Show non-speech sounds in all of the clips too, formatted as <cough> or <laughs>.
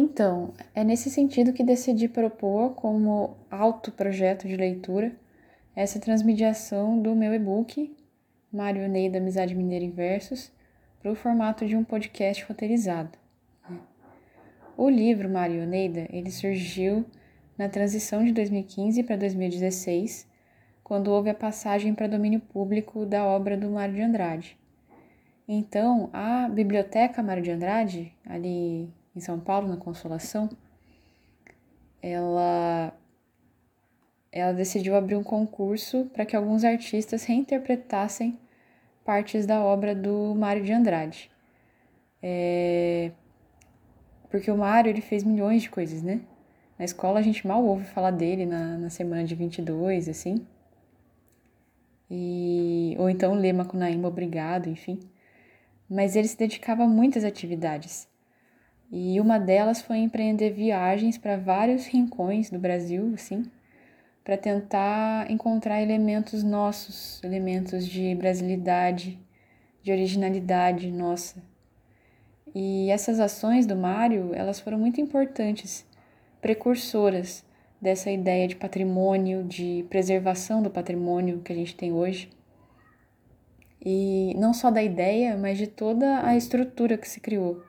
Então, é nesse sentido que decidi propor como alto projeto de leitura essa transmediação do meu e-book, Mário Ney da Amizade Mineira em Versos, para o formato de um podcast roteirizado. O livro Mário Neida, ele surgiu na transição de 2015 para 2016, quando houve a passagem para domínio público da obra do Mário de Andrade. Então, a Biblioteca Mário de Andrade, ali em São Paulo, na Consolação, ela, ela decidiu abrir um concurso para que alguns artistas reinterpretassem partes da obra do Mário de Andrade. É, porque o Mário ele fez milhões de coisas, né? Na escola a gente mal ouve falar dele na, na semana de 22, assim. E, ou então lê Macunaíma Obrigado, enfim. Mas ele se dedicava a muitas atividades. E uma delas foi empreender viagens para vários rincões do Brasil, assim, para tentar encontrar elementos nossos, elementos de brasilidade, de originalidade nossa. E essas ações do Mário, elas foram muito importantes, precursoras dessa ideia de patrimônio, de preservação do patrimônio que a gente tem hoje. E não só da ideia, mas de toda a estrutura que se criou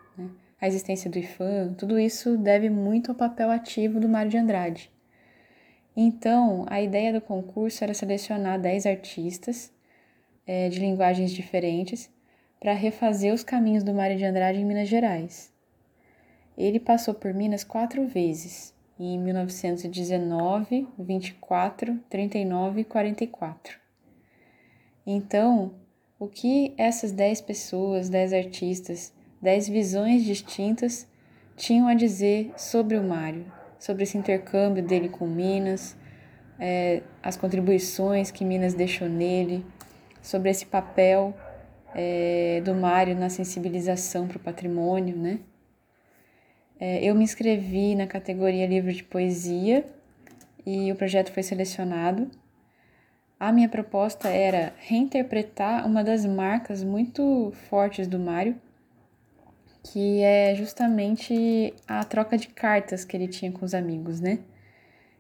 a existência do IFAM, tudo isso deve muito ao papel ativo do Mário de Andrade. Então, a ideia do concurso era selecionar 10 artistas é, de linguagens diferentes para refazer os caminhos do Mário de Andrade em Minas Gerais. Ele passou por Minas quatro vezes, em 1919, 24, 39 e 44. Então, o que essas 10 pessoas, 10 artistas, dez visões distintas tinham a dizer sobre o Mário, sobre esse intercâmbio dele com Minas, é, as contribuições que Minas deixou nele, sobre esse papel é, do Mário na sensibilização para o patrimônio, né? É, eu me inscrevi na categoria livro de poesia e o projeto foi selecionado. A minha proposta era reinterpretar uma das marcas muito fortes do Mário, que é justamente a troca de cartas que ele tinha com os amigos, né?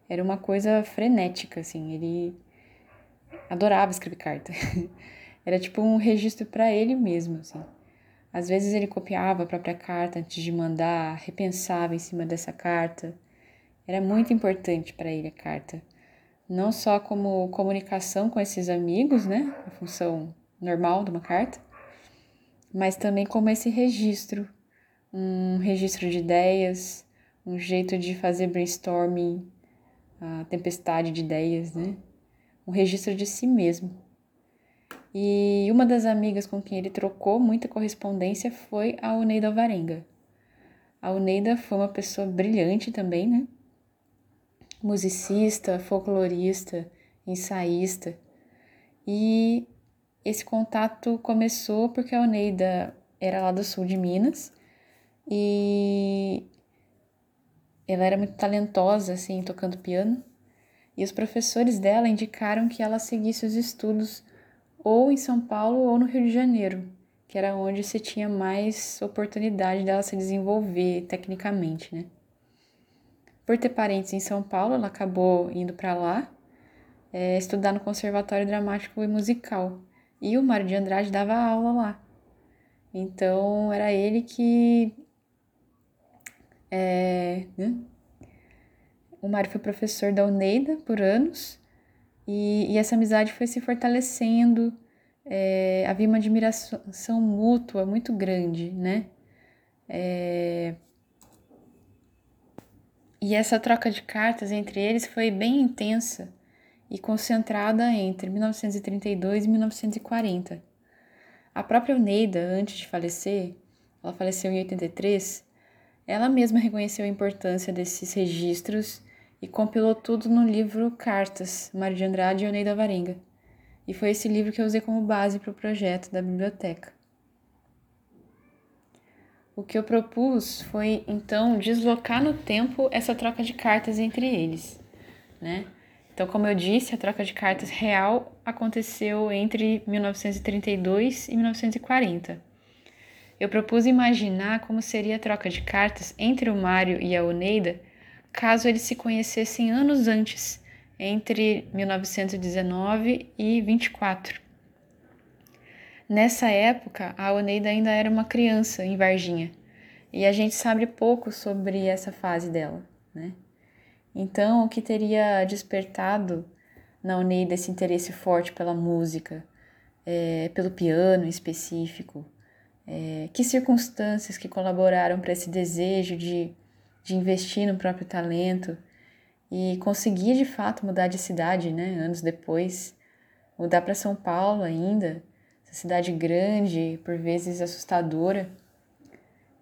Era uma coisa frenética, assim, ele adorava escrever carta. <laughs> Era tipo um registro para ele mesmo, assim. Às vezes ele copiava a própria carta antes de mandar, repensava em cima dessa carta. Era muito importante para ele a carta. Não só como comunicação com esses amigos, né? A função normal de uma carta, mas também como esse registro, um registro de ideias, um jeito de fazer brainstorming, a tempestade de ideias, né? Um registro de si mesmo. E uma das amigas com quem ele trocou muita correspondência foi a Uneida Alvarenga. A Uneida foi uma pessoa brilhante também, né? Musicista, folclorista, ensaísta. E esse contato começou porque a Oneida era lá do sul de Minas e ela era muito talentosa assim tocando piano. E os professores dela indicaram que ela seguisse os estudos ou em São Paulo ou no Rio de Janeiro, que era onde se tinha mais oportunidade dela se desenvolver tecnicamente, né? Por ter parentes em São Paulo, ela acabou indo para lá é, estudar no Conservatório Dramático e Musical, e o Mário de Andrade dava aula lá. Então era ele que. É, né? O Mário foi professor da Uneida por anos e, e essa amizade foi se fortalecendo. É, havia uma admiração mútua muito grande, né? É, e essa troca de cartas entre eles foi bem intensa e concentrada entre 1932 e 1940. A própria Neida, antes de falecer, ela faleceu em 83, ela mesma reconheceu a importância desses registros e compilou tudo no livro Cartas, Mário de Andrade e Oneida Varenga. E foi esse livro que eu usei como base para o projeto da biblioteca. O que eu propus foi, então, deslocar no tempo essa troca de cartas entre eles, né? Então, como eu disse, a troca de cartas real aconteceu entre 1932 e 1940. eu propus imaginar como seria a troca de cartas entre o Mário e a Oneida caso eles se conhecessem anos antes, entre 1919 e 24. Nessa época, a Oneida ainda era uma criança em Varginha e a gente sabe pouco sobre essa fase dela, né? Então, o que teria despertado na Oneida esse interesse forte pela música, é, pelo piano em específico? É, que circunstâncias que colaboraram para esse desejo de, de investir no próprio talento e conseguir de fato mudar de cidade, né? Anos depois, mudar para São Paulo ainda, essa cidade grande, por vezes assustadora.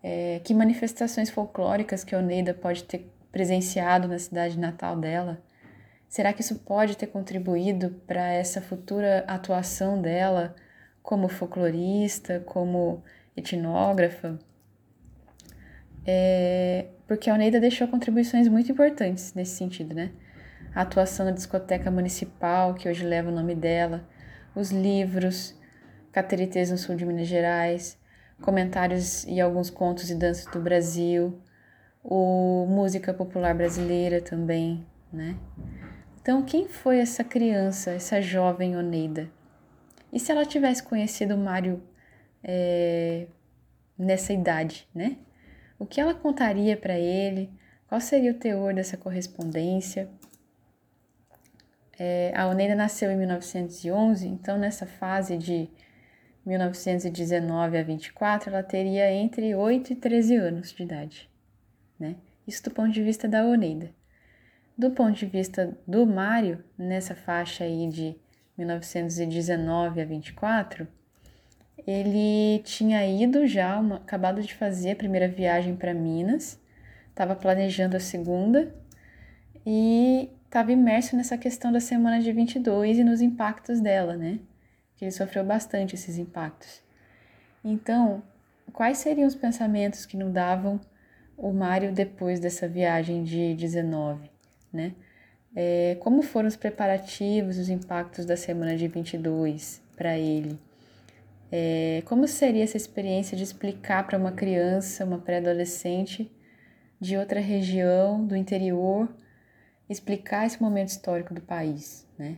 É, que manifestações folclóricas que a Oneida pode ter presenciado na cidade natal dela? Será que isso pode ter contribuído para essa futura atuação dela como folclorista, como etnógrafa? É, porque a Oneida deixou contribuições muito importantes nesse sentido, né? A atuação na discoteca municipal, que hoje leva o nome dela, os livros, Cateritês no sul de Minas Gerais, comentários e alguns contos e danças do Brasil, o música popular brasileira também, né? Então, quem foi essa criança, essa jovem Oneida? E se ela tivesse conhecido Mário é, nessa idade, né? O que ela contaria para ele? Qual seria o teor dessa correspondência? É, a Oneida nasceu em 1911, então nessa fase de 1919 a 24, ela teria entre 8 e 13 anos de idade, né? Isso do ponto de vista da Oneida. Do ponto de vista do Mário, nessa faixa aí de 1919 a 24, ele tinha ido já, uma, acabado de fazer a primeira viagem para Minas, estava planejando a segunda e estava imerso nessa questão da semana de 22 e nos impactos dela, né? que ele sofreu bastante esses impactos. Então, quais seriam os pensamentos que não davam o Mário depois dessa viagem de 19, né? É, como foram os preparativos, os impactos da semana de 22 para ele? É, como seria essa experiência de explicar para uma criança, uma pré-adolescente de outra região, do interior, explicar esse momento histórico do país, né?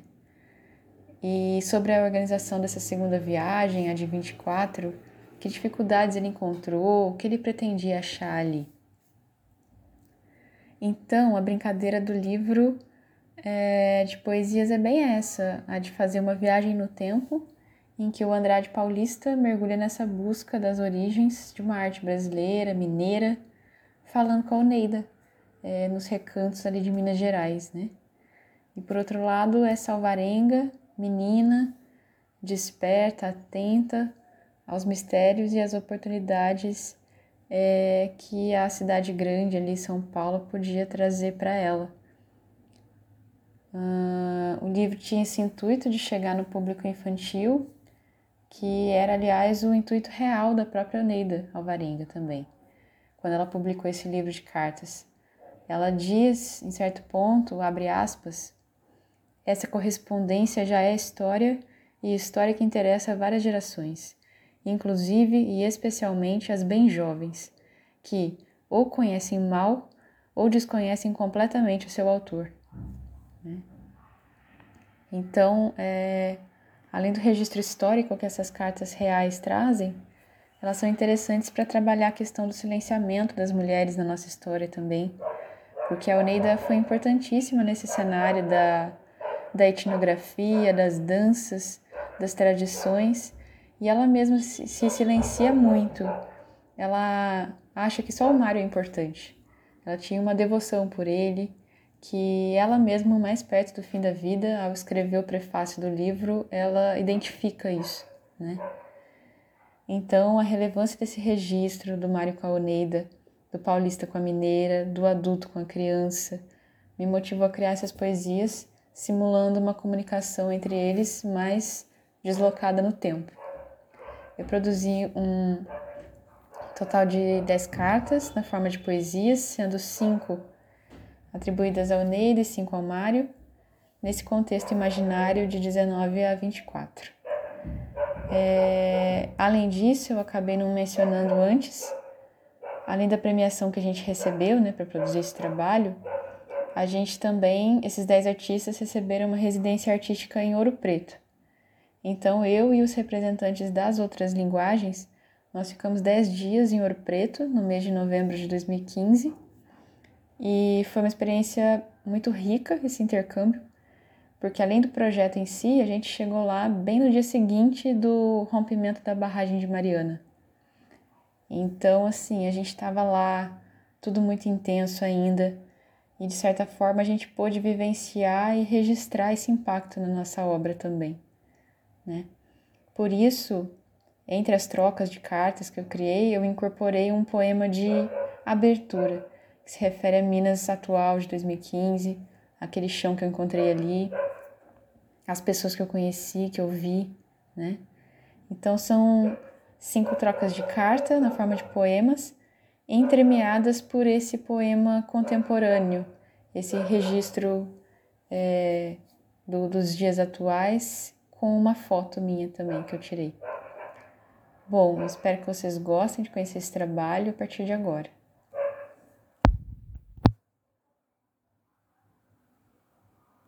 E sobre a organização dessa segunda viagem, a de 24, que dificuldades ele encontrou, o que ele pretendia achar ali. Então, a brincadeira do livro é, de poesias é bem essa, a de fazer uma viagem no tempo em que o Andrade Paulista mergulha nessa busca das origens de uma arte brasileira, mineira, falando com a Oneida, é, nos recantos ali de Minas Gerais, né? E por outro lado, é Salvarenga, menina, desperta, atenta aos mistérios e às oportunidades é, que a cidade grande ali, São Paulo, podia trazer para ela. Uh, o livro tinha esse intuito de chegar no público infantil, que era, aliás, o intuito real da própria Neida Alvarenga também, quando ela publicou esse livro de cartas. Ela diz, em certo ponto, abre aspas, essa correspondência já é história e história que interessa a várias gerações, inclusive e especialmente as bem jovens, que ou conhecem mal ou desconhecem completamente o seu autor. Né? Então, é, além do registro histórico que essas cartas reais trazem, elas são interessantes para trabalhar a questão do silenciamento das mulheres na nossa história também, porque a Oneida foi importantíssima nesse cenário da da etnografia, das danças, das tradições, e ela mesma se, silencia muito. Ela acha que só o Mário é importante. Ela tinha uma devoção por ele, que ela mesma, mais perto do fim da vida, ao escrever o prefácio do livro, ela identifica isso, né? Então, a relevância desse registro do Mário com a Oneida, do paulista com a mineira, do adulto com a criança, me motivou a criar essas poesias simulando uma comunicação entre eles mais deslocada no tempo. Eu produzi um total de 10 cartas na forma de poesias, sendo 5 atribuídas ao Neide e 5 ao Mário, nesse contexto imaginário de 19 a 24. É, além disso, eu acabei não mencionando antes, além da premiação que a gente recebeu né, para produzir esse trabalho, a gente também, esses 10 artistas receberam uma residência artística em Ouro Preto. Então, eu e os representantes das outras linguagens, nós ficamos 10 dias em Ouro Preto, no mês de novembro de 2015, e foi uma experiência muito rica esse intercâmbio, porque além do projeto em si, a gente chegou lá bem no dia seguinte do rompimento da barragem de Mariana. Então, assim, a gente estava lá, tudo muito intenso ainda, e de certa forma a gente pôde vivenciar e registrar esse impacto na nossa obra também, né? Por isso, entre as trocas de cartas que eu criei, eu incorporei um poema de abertura, que se refere a Minas atual de 2015, aquele chão que eu encontrei ali, as pessoas que eu conheci, que eu vi, né? Então são cinco trocas de carta na forma de poemas, entremeadas por esse poema contemporâneo, esse registro é, do, dos dias atuais com uma foto minha também que eu tirei. Bom, espero que vocês gostem de conhecer esse trabalho a partir de agora.